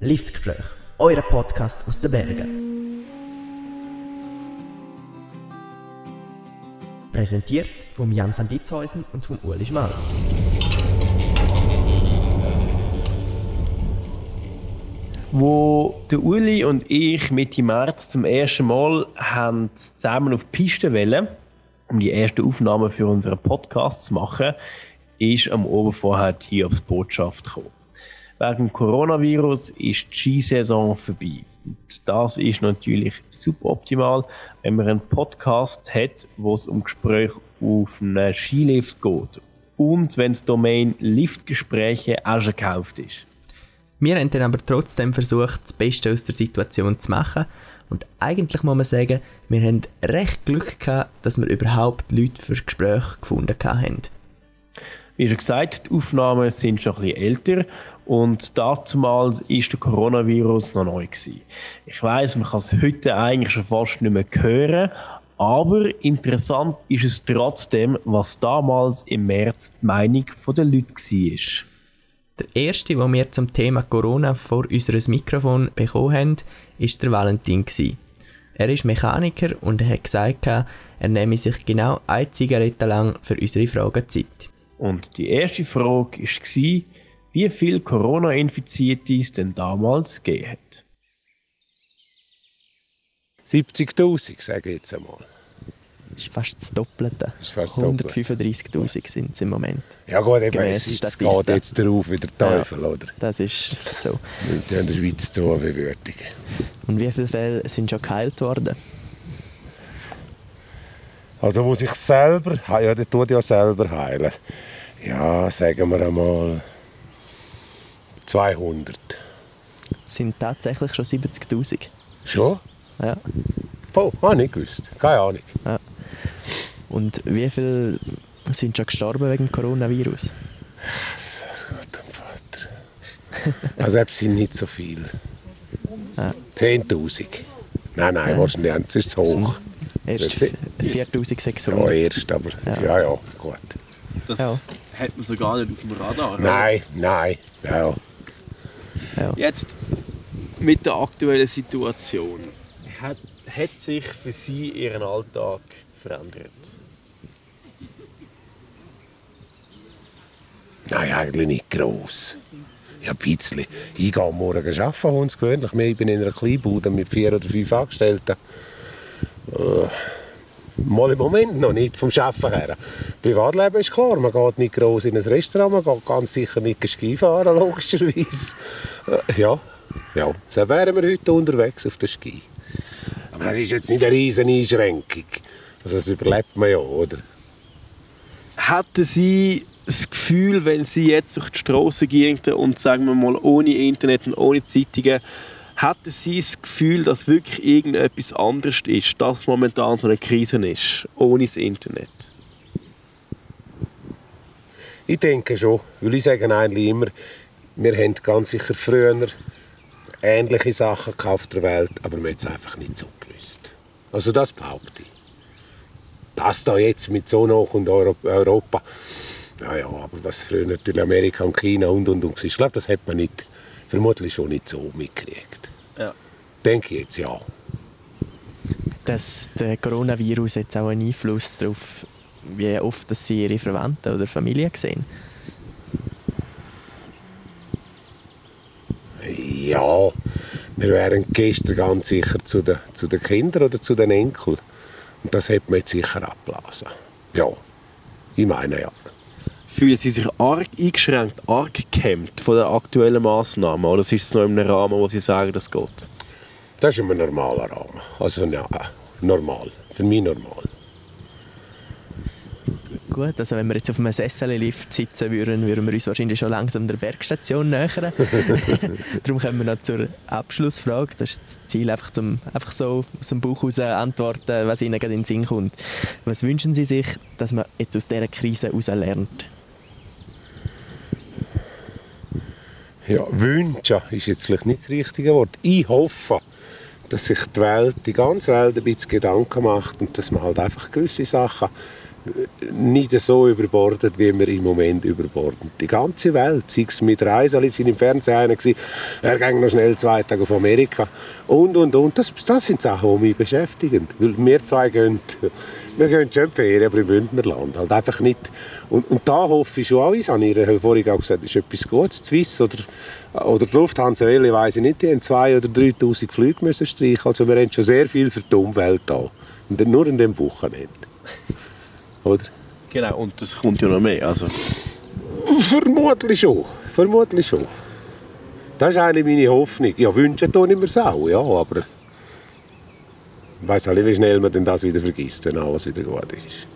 Liftgespräch, euer Podcast aus den Bergen. Präsentiert von Jan van Ditzhäusen und von Uli Schmalz. Wo der Uli und ich Mitte März zum ersten Mal haben zusammen auf die Piste wollen, um die erste Aufnahme für unseren Podcast zu machen, ist am Oben vorher hier aufs Botschaft gekommen. Wegen Coronavirus ist die Skisaison vorbei. Und das ist natürlich super optimal, wenn man einen Podcast hat, wo es um Gespräche auf einem Skilift geht. Und wenn das Domain Liftgespräche auch schon gekauft ist. Wir haben dann aber trotzdem versucht, das Beste aus der Situation zu machen. Und eigentlich muss man sagen, wir haben recht Glück gehabt, dass wir überhaupt Leute für Gespräche gefunden haben. Wie schon gesagt, die Aufnahmen sind schon ein bisschen älter und damals war der Coronavirus noch neu. Gewesen. Ich weiß, man kann es heute eigentlich schon fast nicht mehr hören, aber interessant ist es trotzdem, was damals im März die Meinung der Leute war. Der erste, den wir zum Thema Corona vor unserem Mikrofon bekommen haben, war der Valentin. Er ist Mechaniker und hat gesagt, er nehme sich genau eine Zigarette lang für unsere Fragen Zeit. Und die erste Frage war, wie viele Corona-Infizierte es denn damals gegeben hat. 70.000, sage ich jetzt einmal. Das ist fast das Doppelte. 135.000 sind es im Moment. Ja gut, eben, es geht jetzt darauf wie der Teufel, ja, oder? Das ist so. Wir in der Schweiz zu bewürdigen. Und wie viele Fälle sind schon geheilt worden? Also wo sich selber, ja, der tut ja selber heilen. Ja, sagen wir einmal 200. Sind tatsächlich schon 70'000. Schon? Ja. Oh, habe ich gewusst. Keine Ahnung. Ja. Und wie viele sind schon gestorben wegen Coronavirus? Gott und Vater. Also es sind nicht so viele. Ja. 10'000. Nein, nein, ja. wahrscheinlich ist es zu hoch. Erst 4600. Ja, erst, aber ja, ja, ja gut. Das ja. hat man so gar nicht auf dem Radar. Nein, nein. Ja. ja. Jetzt mit der aktuellen Situation. Hat, hat sich für Sie Ihren Alltag verändert? Nein, eigentlich nicht gross. Ja, ein bisschen. Ich gehe morgen arbeiten, uns gewöhnlich. Ich bin in einer Kleinbude mit vier oder fünf Angestellten. Äh, mal im Moment noch nicht, vom Arbeiten her. Privatleben ist klar, man geht nicht groß in ein Restaurant, man geht ganz sicher nicht Ski fahren, logischerweise. Äh, ja, ja, so wären wir heute unterwegs auf der Ski. Aber das ist jetzt nicht eine riesen Einschränkung. Also das überlebt man ja, oder? Hatten Sie das Gefühl, wenn Sie jetzt durch die Straße gehen und sagen wir mal ohne Internet und ohne Zeitungen Hätten Sie das Gefühl, dass wirklich irgendetwas anderes ist, dass momentan so eine Krise ist, ohne das Internet? Ich denke schon, weil ich sage eigentlich immer, wir haben ganz sicher früher ähnliche Sachen auf der Welt, aber wir haben es einfach nicht so gewusst. Also das behaupte ich. Das da jetzt mit so nach und Europa, naja, aber was früher natürlich Amerika und China und und und ich glaube, das hat man nicht, vermutlich schon nicht so mitgekriegt. Ja. Denke ich jetzt ja. Dass der Coronavirus jetzt auch einen Einfluss darauf, wie oft dass sie ihre Verwandten oder Familie sehen? Ja, wir wären gestern ganz sicher zu den, zu den Kindern oder zu den Enkeln. Und das hat man jetzt sicher abblasen. Ja, ich meine ja fühlen Sie sich arg eingeschränkt, arg gehemmt von den aktuellen Massnahmen? Oder ist es noch in einem Rahmen, wo Sie sagen, das geht? Das ist ein normaler Rahmen. Also ja, normal. Für mich normal. Gut, also wenn wir jetzt auf einem Sessellift sitzen würden, würden wir uns wahrscheinlich schon langsam der Bergstation nähern. Darum kommen wir noch zur Abschlussfrage. Das ist das Ziel, einfach, zum, einfach so aus dem Bauch heraus antworten, was Ihnen gerade in den Sinn kommt. Was wünschen Sie sich, dass man jetzt aus dieser Krise heraus lernt? Ja, wünschen ist jetzt vielleicht nicht das richtige Wort. Ich hoffe, dass sich die Welt, die ganze Welt ein bisschen Gedanken macht und dass man halt einfach gewisse Sachen nicht so überbordet, wie wir im Moment überborden. Die ganze Welt, sei es mit Reisen, als im Fernsehen war, er ging noch schnell zwei Tage auf Amerika und, und, und. Das, das sind Sachen, die mich beschäftigen. Weil wir zwei gehen, wir gehen schon Ferien, aber im Bündnerland. Halt einfach nicht. Und, und da hoffe ich schon ich habe vorhin auch gesagt, ist etwas Gutes. Swiss oder, oder die Lufthansa, Welle, weiss ich nicht, die haben 2'000 oder 3'000 Flüge müssen streichen. Also wir haben schon sehr viel für die Umwelt da. Und nur in dem Wochenende. Oder? Genau, und das kommt ja noch mehr. Also. Vermutlich schon. Vermutlich schon. Das ist eigentlich meine Hoffnung. Ja, wünschen ich mir es auch, ja, aber ich weiss nicht, wie schnell man denn das wieder vergisst, wenn alles wieder gut ist.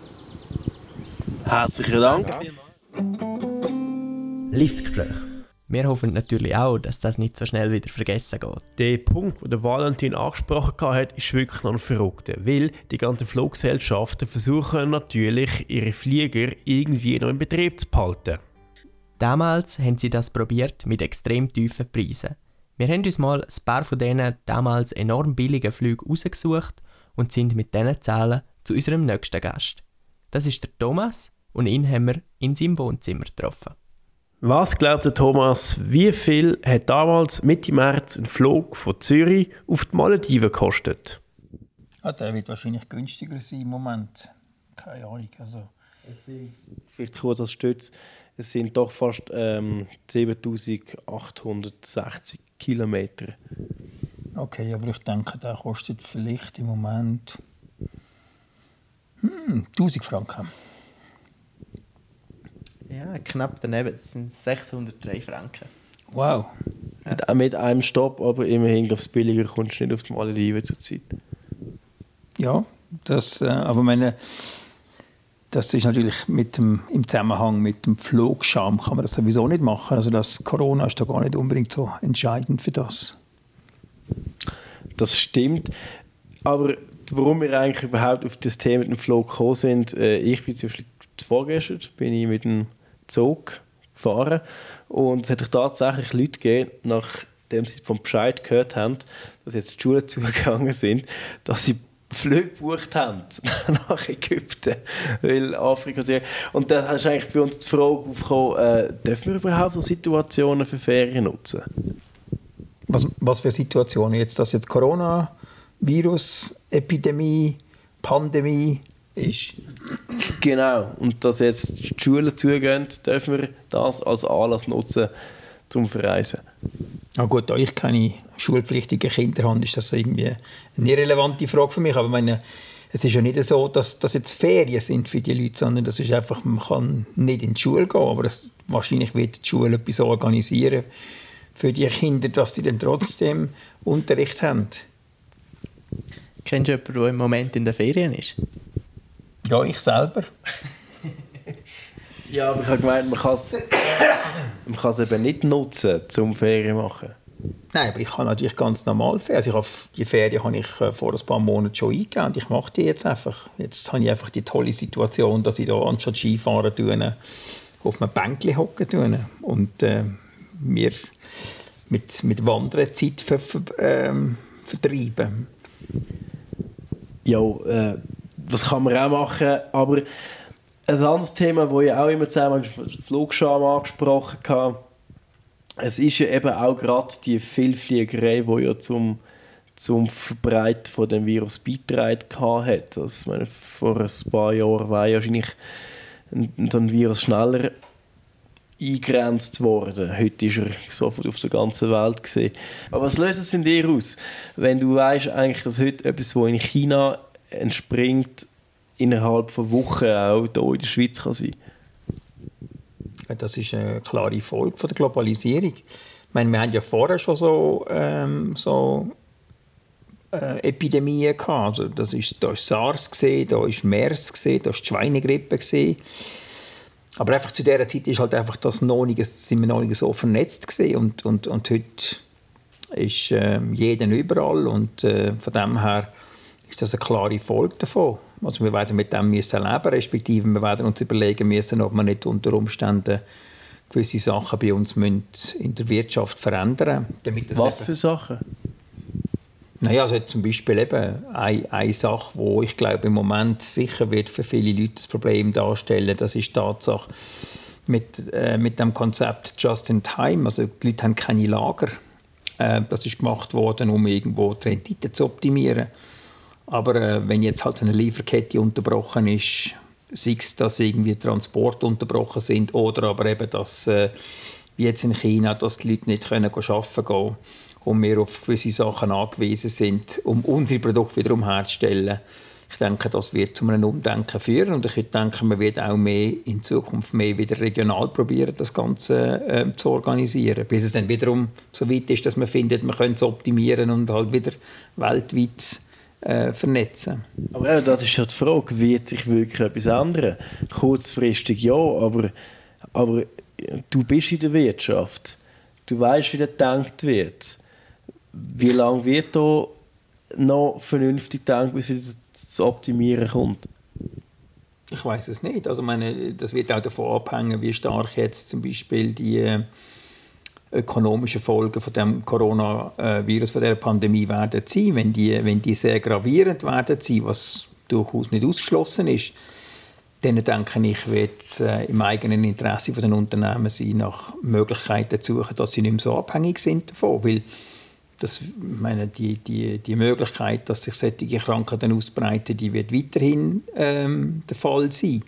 Herzlichen Dank. Liftgespräch. Wir hoffen natürlich auch, dass das nicht so schnell wieder vergessen geht. Der Punkt, den der Valentin angesprochen hat, ist wirklich noch ein verrückter, weil die ganzen Fluggesellschaften versuchen natürlich, ihre Flieger irgendwie noch in Betrieb zu behalten. Damals haben sie das probiert mit extrem tiefen Preisen. Wir haben uns mal ein paar von diesen damals enorm billigen Flügen rausgesucht und sind mit diesen Zahlen zu unserem nächsten Gast. Das ist der Thomas und ihn haben wir in seinem Wohnzimmer getroffen. Was glaubt der Thomas, wie viel hat damals Mitte März ein Flug von Zürich auf die Malediven gekostet? Ah, der wird wahrscheinlich günstiger sein im Moment. Keine Ahnung. Also. Es sind, vielleicht kurz als Stütz, es sind doch fast ähm, 7860 Kilometer. Okay, aber ich denke, der kostet vielleicht im Moment hm, 1000 Franken. Ja, knapp daneben. Das sind 603 Franken. Wow. Ja. Mit einem Stopp, aber immerhin aufs Billiger kommst du nicht auf die Malediven zur Zeit. Ja, das, äh, aber meine, das ist natürlich mit dem, im Zusammenhang mit dem Flugscham kann man das sowieso nicht machen. Also das Corona ist da gar nicht unbedingt so entscheidend für das. Das stimmt. Aber warum wir eigentlich überhaupt auf das Thema mit dem Flug gekommen sind, äh, ich bin zum Beispiel vorgestern bin ich mit dem Zug gefahren und es hat tatsächlich Leute gegeben, nachdem sie vom Bescheid gehört haben, dass jetzt die Schulen zugegangen sind, dass sie Flüge gebucht haben nach Ägypten, weil Afrika sehr... Und dann ist eigentlich bei uns die Frage aufgekommen, äh, dürfen wir überhaupt so Situationen für Ferien nutzen? Was, was für Situationen? Jetzt das jetzt Corona, Virus, Epidemie, Pandemie ist? Genau. Und dass jetzt die Schulen zugehen, dürfen wir das als Anlass nutzen, zum Verreisen. Ah gut, da ich keine schulpflichtigen Kinder habe, ist das irgendwie eine irrelevante Frage für mich. Aber meine, es ist ja nicht so, dass das jetzt Ferien sind für die Leute, sondern das ist einfach, man kann nicht in die Schule gehen, aber das, wahrscheinlich wird die Schule etwas organisieren für die Kinder, dass sie dann trotzdem Unterricht haben. Kennst du jemanden, der im Moment in der Ferien ist? Ja, ich selber. ja, aber ich habe gemeint, man kann es man eben nicht nutzen, zum Ferien machen. Nein, aber ich habe natürlich ganz normal Ferien. Also ich habe, die Ferien habe ich äh, vor ein paar Monaten schon eingegeben und ich mache die jetzt einfach. Jetzt habe ich einfach die tolle Situation, dass ich da anstatt Skifahren tue, auf einem Bänkchen hocken tue und äh, mir mit, mit Wandern Zeit ver, ähm, vertreiben. Ja, äh, das kann man auch machen, aber ein anderes Thema, das ich auch immer zusammen mit Flugscham angesprochen habe, es ist ja eben auch gerade die Vielfliegerei, die ja zum, zum Verbreiten von dem Virus beigetragen hat. Also, meine, vor ein paar Jahren war ja wahrscheinlich ein Virus schneller eingegrenzt worden. Heute ist er sofort auf der ganzen Welt gesehen. Aber was löst es in dir aus, wenn du weißt eigentlich, dass heute etwas, was in China entspringt, innerhalb von Wochen auch hier in der Schweiz kann sein Das ist eine klare Folge von der Globalisierung. Ich meine, wir haben ja vorher schon so, ähm, so äh, Epidemien gehabt. Also das ist, da ist SARS, gewesen, da ist MERS, gewesen, da ist die Schweinegrippe. Gewesen. Aber einfach zu dieser Zeit ist halt einfach das noch nicht, sind wir noch nicht so vernetzt gewesen. und, und, und heute ist äh, jeder überall und äh, von dem her ist das eine klare Folge davon. Also wir werden mit dem müssen leben, respektive wir werden uns überlegen müssen, ob wir nicht unter Umständen gewisse Sachen bei uns in der Wirtschaft verändern müssen. Was für Sachen? Naja, also zum Beispiel eben eine, eine Sache, wo ich glaube im Moment sicher wird für viele Leute das Problem darstellen, das ist die Tatsache mit, äh, mit dem Konzept Just in Time. Also die Leute haben keine Lager. Äh, das ist gemacht worden, um irgendwo die Rendite zu optimieren. Aber äh, wenn jetzt halt eine Lieferkette unterbrochen ist, sei es, dass irgendwie Transport unterbrochen sind oder aber eben, dass äh, wie jetzt in China, dass die Leute nicht können arbeiten können und wir auf gewisse Sachen angewiesen sind, um unsere Produkte wiederum herzustellen. Ich denke, das wird zu einem Umdenken führen und ich denke, man wird auch mehr in Zukunft mehr wieder regional probieren, das Ganze äh, zu organisieren, bis es dann wiederum so weit ist, dass man findet, man könnte es optimieren und halt wieder weltweit äh, vernetzen. Aber das ist ja die Frage, wird sich wirklich etwas ändern? Kurzfristig ja, aber, aber du bist in der Wirtschaft. Du weißt, wie das gedacht wird. Wie lange wird da noch vernünftig gedacht, bis es zu optimieren kommt? Ich weiß es nicht. Also meine, das wird auch davon abhängen, wie stark jetzt zum Beispiel die äh, ökonomischen Folgen von dem Coronavirus, von der Pandemie werden sein. Wenn die, wenn die sehr gravierend werden sein, was durchaus nicht ausgeschlossen ist, dann denke ich, wird äh, im eigenen Interesse der Unternehmen sein, nach Möglichkeiten zu suchen, dass sie nicht mehr so abhängig sind davon. Weil das, meine, die, die, die Möglichkeit, dass sich solche Krankheiten ausbreiten, die wird weiterhin ähm, der Fall sein.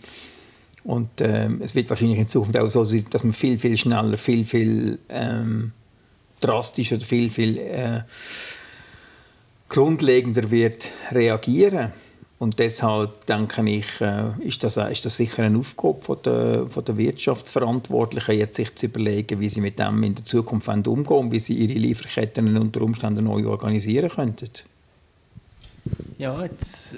Und ähm, es wird wahrscheinlich in Zukunft auch so sein, dass man viel, viel schneller, viel, viel ähm, drastischer, viel, viel äh, grundlegender wird reagieren und deshalb denke ich, äh, ist, das, ist das sicher eine Aufgabe von der, von der Wirtschaftsverantwortlichen, jetzt sich zu überlegen, wie sie mit dem in der Zukunft umgehen und wie sie ihre Lieferketten unter Umständen neu organisieren könnten. Ja, jetzt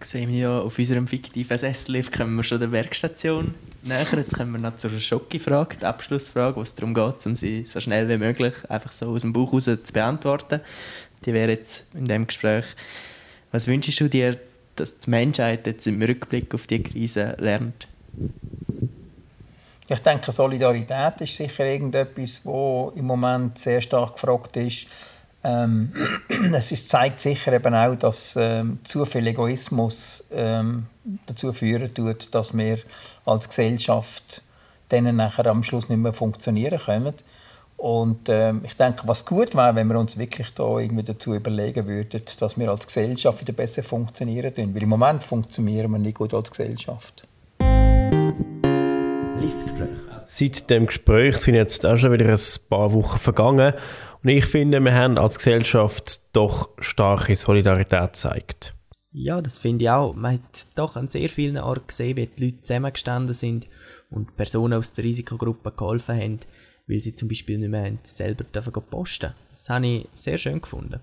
sehen wir ja auf unserem fiktiven Sessellift kommen wir schon der Werkstation näher. Jetzt kommen wir noch zur Schocki-Frage, die Abschlussfrage, wo es darum geht, um sie so schnell wie möglich einfach so aus dem Buch heraus zu beantworten. Die wäre jetzt in dem Gespräch. Was wünschst du dir dass die Menschheit jetzt im Rückblick auf die Krise lernt? Ich denke, Solidarität ist sicher irgendetwas, wo im Moment sehr stark gefragt ist. Ähm, es zeigt sicher eben auch, dass ähm, zu viel Egoismus ähm, dazu führen tut, dass wir als Gesellschaft dann nachher am Schluss nicht mehr funktionieren können. Und ähm, ich denke, was gut wäre, wenn wir uns wirklich da irgendwie dazu überlegen würden, dass wir als Gesellschaft wieder besser funktionieren können. Weil im Moment funktionieren wir nicht gut als Gesellschaft. Liftgespräch. Seit dem Gespräch sind jetzt auch schon wieder ein paar Wochen vergangen. Und ich finde, wir haben als Gesellschaft doch starke Solidarität gezeigt. Ja, das finde ich auch. Man hat doch an sehr vielen Orten gesehen, wie die Leute zusammengestanden sind und Personen aus der Risikogruppe geholfen haben weil sie zum Beispiel nicht mehr selber dürfen posten Das habe ich sehr schön gefunden.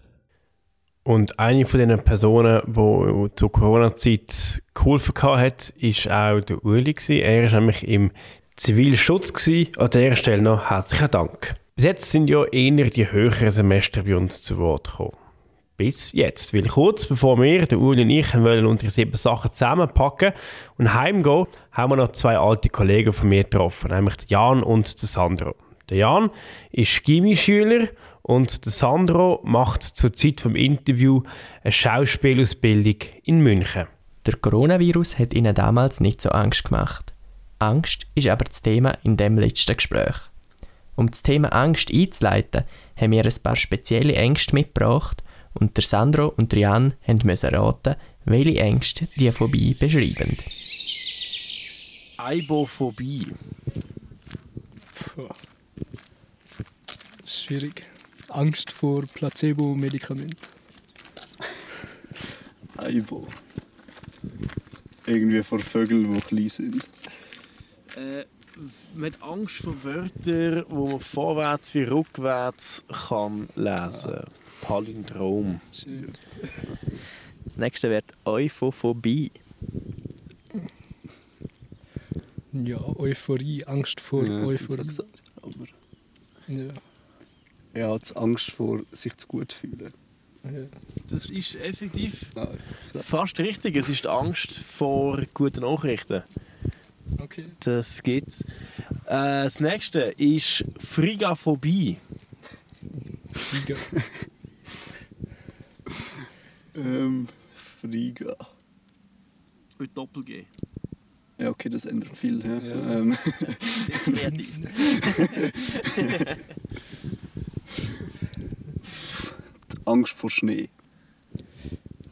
Und eine von den Personen, die zur Corona-Zeit geholfen hat, war auch der Uli. Er war nämlich im Zivilschutz. An dieser Stelle noch herzlichen Dank. Bis jetzt sind ja eher die höheren Semester bei uns zu Wort gekommen. Bis jetzt. Weil kurz bevor wir, der Uli und ich, wollen unsere sieben Sachen zusammenpacken und heimgehen, haben wir noch zwei alte Kollegen von mir getroffen, nämlich Jan und Sandro. Der Jan ist Gimmischüler und der Sandro macht zur Zeit vom Interview eine Schauspielausbildung in München. Der Coronavirus hat ihnen damals nicht so Angst gemacht. Angst ist aber das Thema in dem letzten Gespräch. Um das Thema Angst einzuleiten, haben wir ein paar spezielle Ängste mitgebracht und der Sandro und der Jan müssen raten, welche Ängste die Phobie beschreiben. Eibophobie. Puh schwierig. Angst vor Placebo-Medikament. Eibo. Irgendwie vor Vögeln, die klein sind. Äh, mit Angst vor Wörtern, wo man vorwärts wie rückwärts kann lesen kann. Palindrom. Das nächste wird Euphophobie. Ja, Euphorie, Angst vor ja, Euphorie. Gesagt, aber ja er hat Angst vor, sich zu gut fühlen. Das ist effektiv Nein, fast richtig. Es ist Angst vor guten Nachrichten. Okay. Das geht. Äh, das nächste ist Frigaphobie. Friga. Ähm, Friga. Mit Doppel-G. Ja, okay, das ändert viel. Ja. Ja. Ähm, Angst vor Schnee.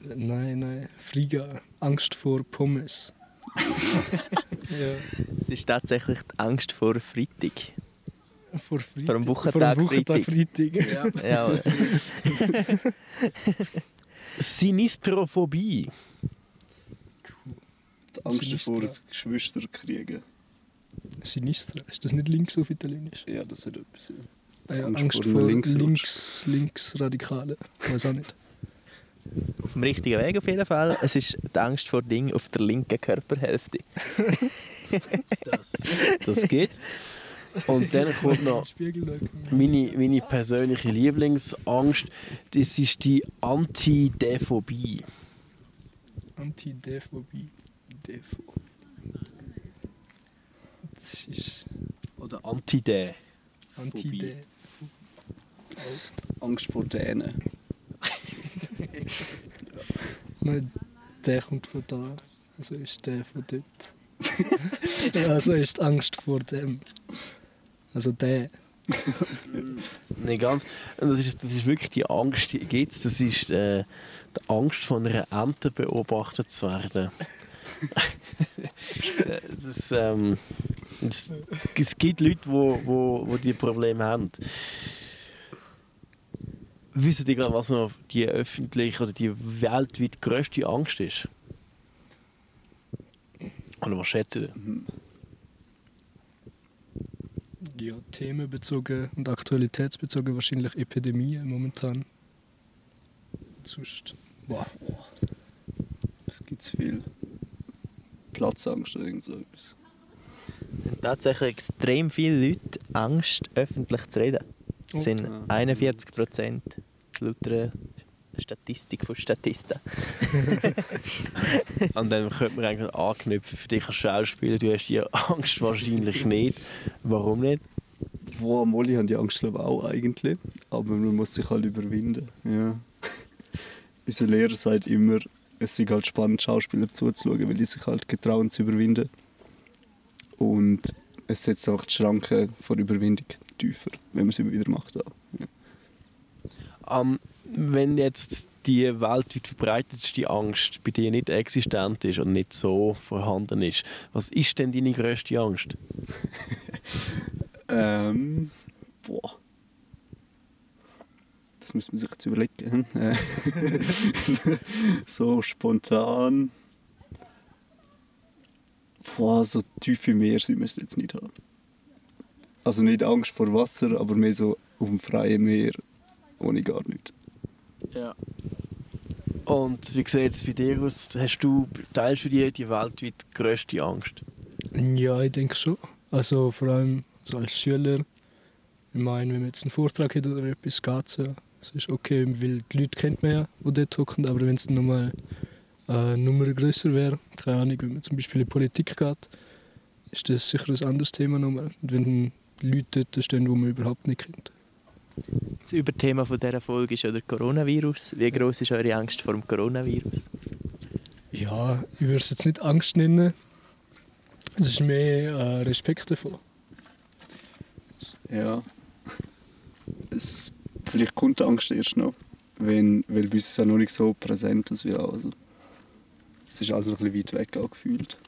Nein, nein. Friga. Angst vor Pommes. ja. Es ist tatsächlich die Angst vor Freitag. Vor Freitag. Vor dem Wochentag Vor Wochentag Freitag. Ja, Sinistrophobie. Die Angst Sinistra. davor, ein Geschwister zu kriegen. Sinistra. Ist das nicht links auf Italienisch? Ja, das hat etwas. Ja. Ah ja, Angst Angst, vor vor einem links, links, Linksradikalen. Weiß auch nicht. Auf dem richtigen Weg auf jeden Fall. Es ist die Angst vor Dingen auf der linken Körperhälfte. Das, das geht. Und dann kommt noch meine, meine persönliche Lieblingsangst. Das ist die Antidephobie. Anti-Dephobie. Defo. Das ist Oder Antide. Anti-De. Angst vor Dänen. Nein, der kommt von da. Also ist der von dort. ja, also ist die Angst vor dem. Also der. Nicht ganz. Das ist, das ist wirklich die Angst, die gibt's. Das ist äh, die Angst von einer Ente beobachtet zu werden. das, ähm, das, es gibt Leute, die wo, wo, wo die Probleme haben. Wissen die gerade, was noch die öffentliche oder die weltweit grösste Angst ist? Oder was schätzen ihr? Ja, themenbezogen und aktualitätsbezogen wahrscheinlich Epidemien momentan. Sonst. Boah. Es gibt viel. Platzangst oder irgend so etwas. haben tatsächlich extrem viele Leute Angst, öffentlich zu reden. Das sind Okay. 41 Prozent laut einer Statistik von Statista. An dem könnte man eigentlich anknüpfen. Für dich als Schauspieler, du hast die Angst wahrscheinlich nicht. Warum nicht? Boah, Molly haben die Angst glaube ich auch eigentlich. Aber man muss sich halt überwinden. Ja. Unser Lehrer sagt immer, es ist halt spannend, Schauspieler zuzuschauen, weil die sich halt getrauen zu überwinden. Und es setzt auch die Schranke vor Überwindung tiefer, wenn man es immer wieder macht. Auch. Ja. Ähm, wenn jetzt die weltweit verbreitetste Angst bei dir nicht existent ist und nicht so vorhanden ist, was ist denn deine grösste Angst? Ähm, boah. Das müssen wir sich jetzt überlegen. So spontan. Boah, so tiefe Meer sind wir jetzt nicht haben. Also nicht Angst vor Wasser, aber mehr so auf dem freien Meer ohne gar nichts. Ja. Und wie sieht es bei dir aus? Hast du, teilst du die, die weltweit grösste Angst? Ja, ich denke schon. Also vor allem so als Schüler. Ich meine, wenn man jetzt einen Vortrag hat oder etwas, geht es ja. Es ist okay, weil die Leute kennt man ja, die dort hocken. Aber wenn es dann nochmal äh, eine Nummer grösser wäre, keine Ahnung, wenn man zum Beispiel in die Politik geht, ist das sicher ein anderes Thema nochmal. Und wenn dann Leute dort stehen, die man überhaupt nicht kennt. Das Überthema von dieser Folge ist ja der Coronavirus. Wie groß ist eure Angst vor dem Coronavirus? Ja, ich würde es jetzt nicht Angst nennen. Es ist mehr äh, Respekt davor. Ja. Es, vielleicht kommt die Angst erst noch, wenn, weil bei uns ist es ja noch nicht so präsent, auch, also, es ist also ein bisschen weit weg auch gefühlt.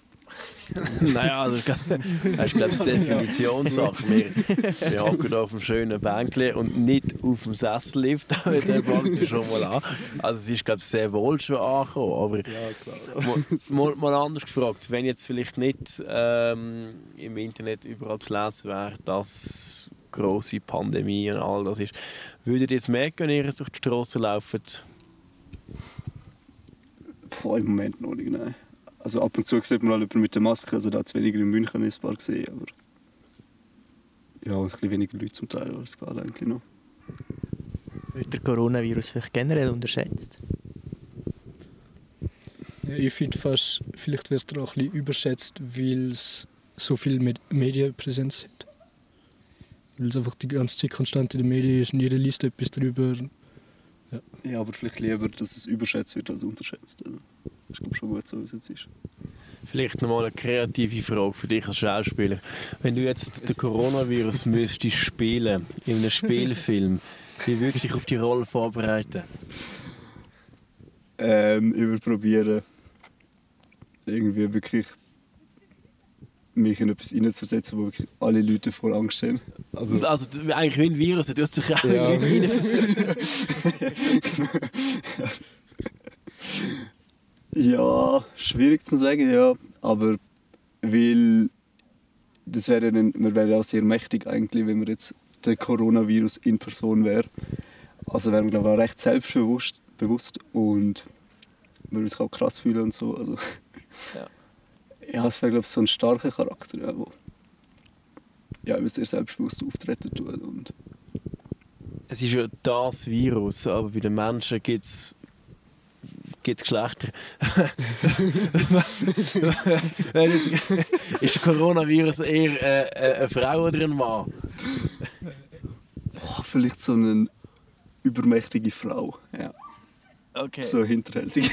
naja, also, ich glaub- das ist, glaube ich, die Definitionssache. Wir, wir hocken hier auf einem schönen Bänkchen und nicht auf dem Sessellift. Da fängt es schon mal an. Also, es ist, glaube ich, sehr wohl schon angekommen. Aber mal, mal, mal anders gefragt, wenn jetzt vielleicht nicht ähm, im Internet überall zu lesen wäre, dass große Pandemie und all das ist, würdet ihr jetzt merken, wenn ihr jetzt durch die Straße lauft? Boah, im Moment noch nicht, nein. Also ab und zu sieht man halt jemanden mit der Maske, also da hat es weniger in München ein paar gesehen, aber ja, ein bisschen weniger Leute zum Teil, aber es geht eigentlich noch. Wird der Coronavirus vielleicht generell unterschätzt? Ja, ich finde fast, vielleicht wird er auch ein bisschen überschätzt, weil es so viel Med Medienpräsenz sind. Weil es einfach die ganze Zeit konstant in den Medien ist und jeder liest etwas darüber. Ja. Ja, aber vielleicht lieber, dass es überschätzt wird als unterschätzt. Also, ich glaube schon gut, so wie es jetzt ist. Vielleicht nochmal eine kreative Frage für dich als Schauspieler. Wenn du jetzt den Coronavirus müsstest spielen in einem Spielfilm, wie würdest du dich auf die Rolle vorbereiten? Ähm, überprobieren, irgendwie wirklich mich in etwas hineinzusetzen, wo wirklich alle Leute voll Angst haben. Also, Also eigentlich wie ein Virus, du hast dich auch Ja. in Leute reinversetzt. Ja, schwierig zu sagen, ja. Aber weil das wäre dann, man wäre auch sehr mächtig eigentlich, wenn man jetzt der Coronavirus in Person wäre. Also wäre man glaube ich auch recht selbstbewusst bewusst und würde sich auch krass fühlen und so. Also, Ja. ja, es wäre glaube ich so ein starker Charakter, ja, wo ja, eben sehr selbstbewusst auftreten tut und Es ist ja das Virus, aber bei den Menschen gibt es Geschlechter. Wenn jetzt- ist der Coronavirus eher äh, äh, eine Frau oder ein Mann? boah, vielleicht so eine übermächtige Frau, ja, Okay. so hinterhältig.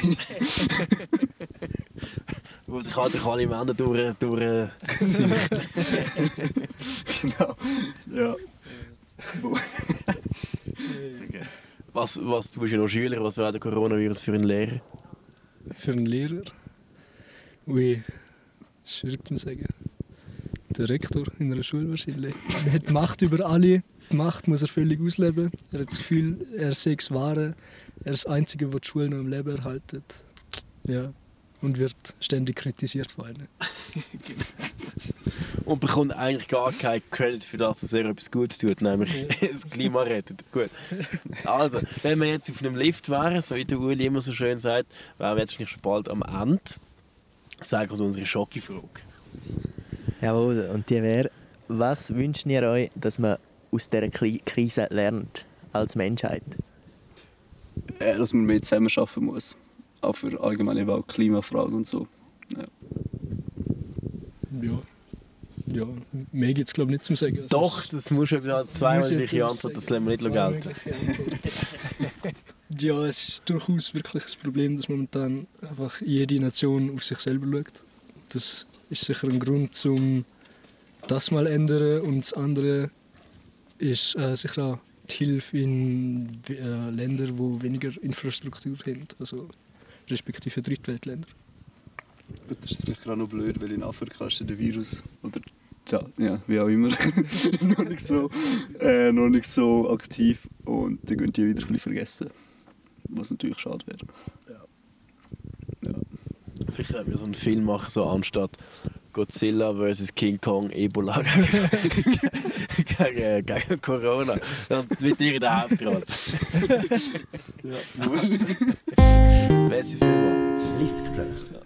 Wo sich halt alle Männer durch, durch äh, genau, ja. Was, was, du bist ja noch Schüler, was wäre der Coronavirus für einen Lehrer? Für einen Lehrer? Ui, schwierig zu sagen. Der Rektor in einer Schule wahrscheinlich. Er hat Macht über alle. Die Macht muss er völlig ausleben. Er hat das Gefühl, er sei das Wahre. Er ist das Einzige, der die Schule noch am Leben erhaltet. Ja. Und wird ständig kritisiert von allen. Und bekommt eigentlich gar keinen Credit für das, dass er etwas Gutes tut, nämlich das Klima rettet. Gut. Also, wenn wir jetzt auf einem Lift wären, so wie der Uli immer so schön sagt, wären wir jetzt wahrscheinlich schon bald am Ende. Sagen uns unsere Schocki-Frage. Jawohl, und die wäre, was wünscht ihr euch, dass man aus dieser Krise lernt als Menschheit? äh, dass man mehr zusammenarbeiten muss. Auch für allgemein eben auch Klimafragen und so. Ja. Ja. Ja, mehr gibt es glaube ich nicht zum Sagen. Also, Doch, das muss schon wieder die Antwort, das lassen wir nicht gelten. ja, es ist durchaus wirklich ein Problem, dass momentan einfach jede Nation auf sich selber schaut. Das ist sicher ein Grund, um das mal zu ändern. Und das andere ist äh, sicher auch die Hilfe in äh, Ländern, die weniger Infrastruktur haben, also respektive Drittweltländer. Gut, das ist vielleicht auch noch blöd, weil in Afrika ist ja der Virus oder ja, ja wie auch immer noch, nicht so, äh, noch nicht so aktiv und dann gehen die wieder ein bisschen vergessen. Was natürlich schade wäre. Ja. Vielleicht könnten wir so einen Film machen, so anstatt Godzilla vs. King Kong, Ebola gegen, gegen, Corona. Und mit dir in der Hauptrolle. Merci vielmals. Liftgespräch.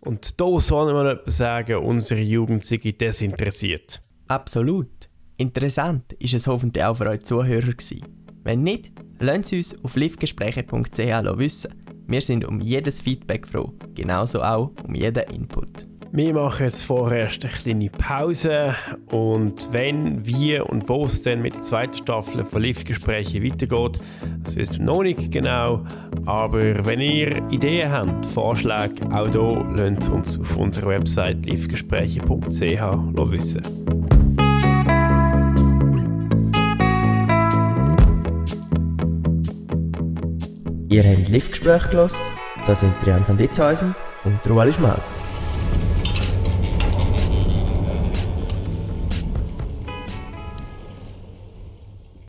Und da sollen wir etwas sagen, unsere Jugend sei desinteressiert. Absolut. Interessant ist es hoffentlich auch für euch Zuhörer gewesen. Wenn nicht, lasst uns auf liftgespräche.ch wissen. Wir sind um jedes Feedback froh, genauso auch um jeden Input. Wir machen jetzt vorerst eine kleine Pause und wenn, wie und wo es dann mit der zweiten Staffel von Liftgespräche weitergeht, das wissen wir noch nicht genau. Aber wenn ihr Ideen habt, Vorschläge, auch hier lasst uns auf unserer Website liftgespräche.ch wissen. Ihr habt Liftgespräch gelost. Das sind Trian van Ditzhäusen und Ruali Schmalz.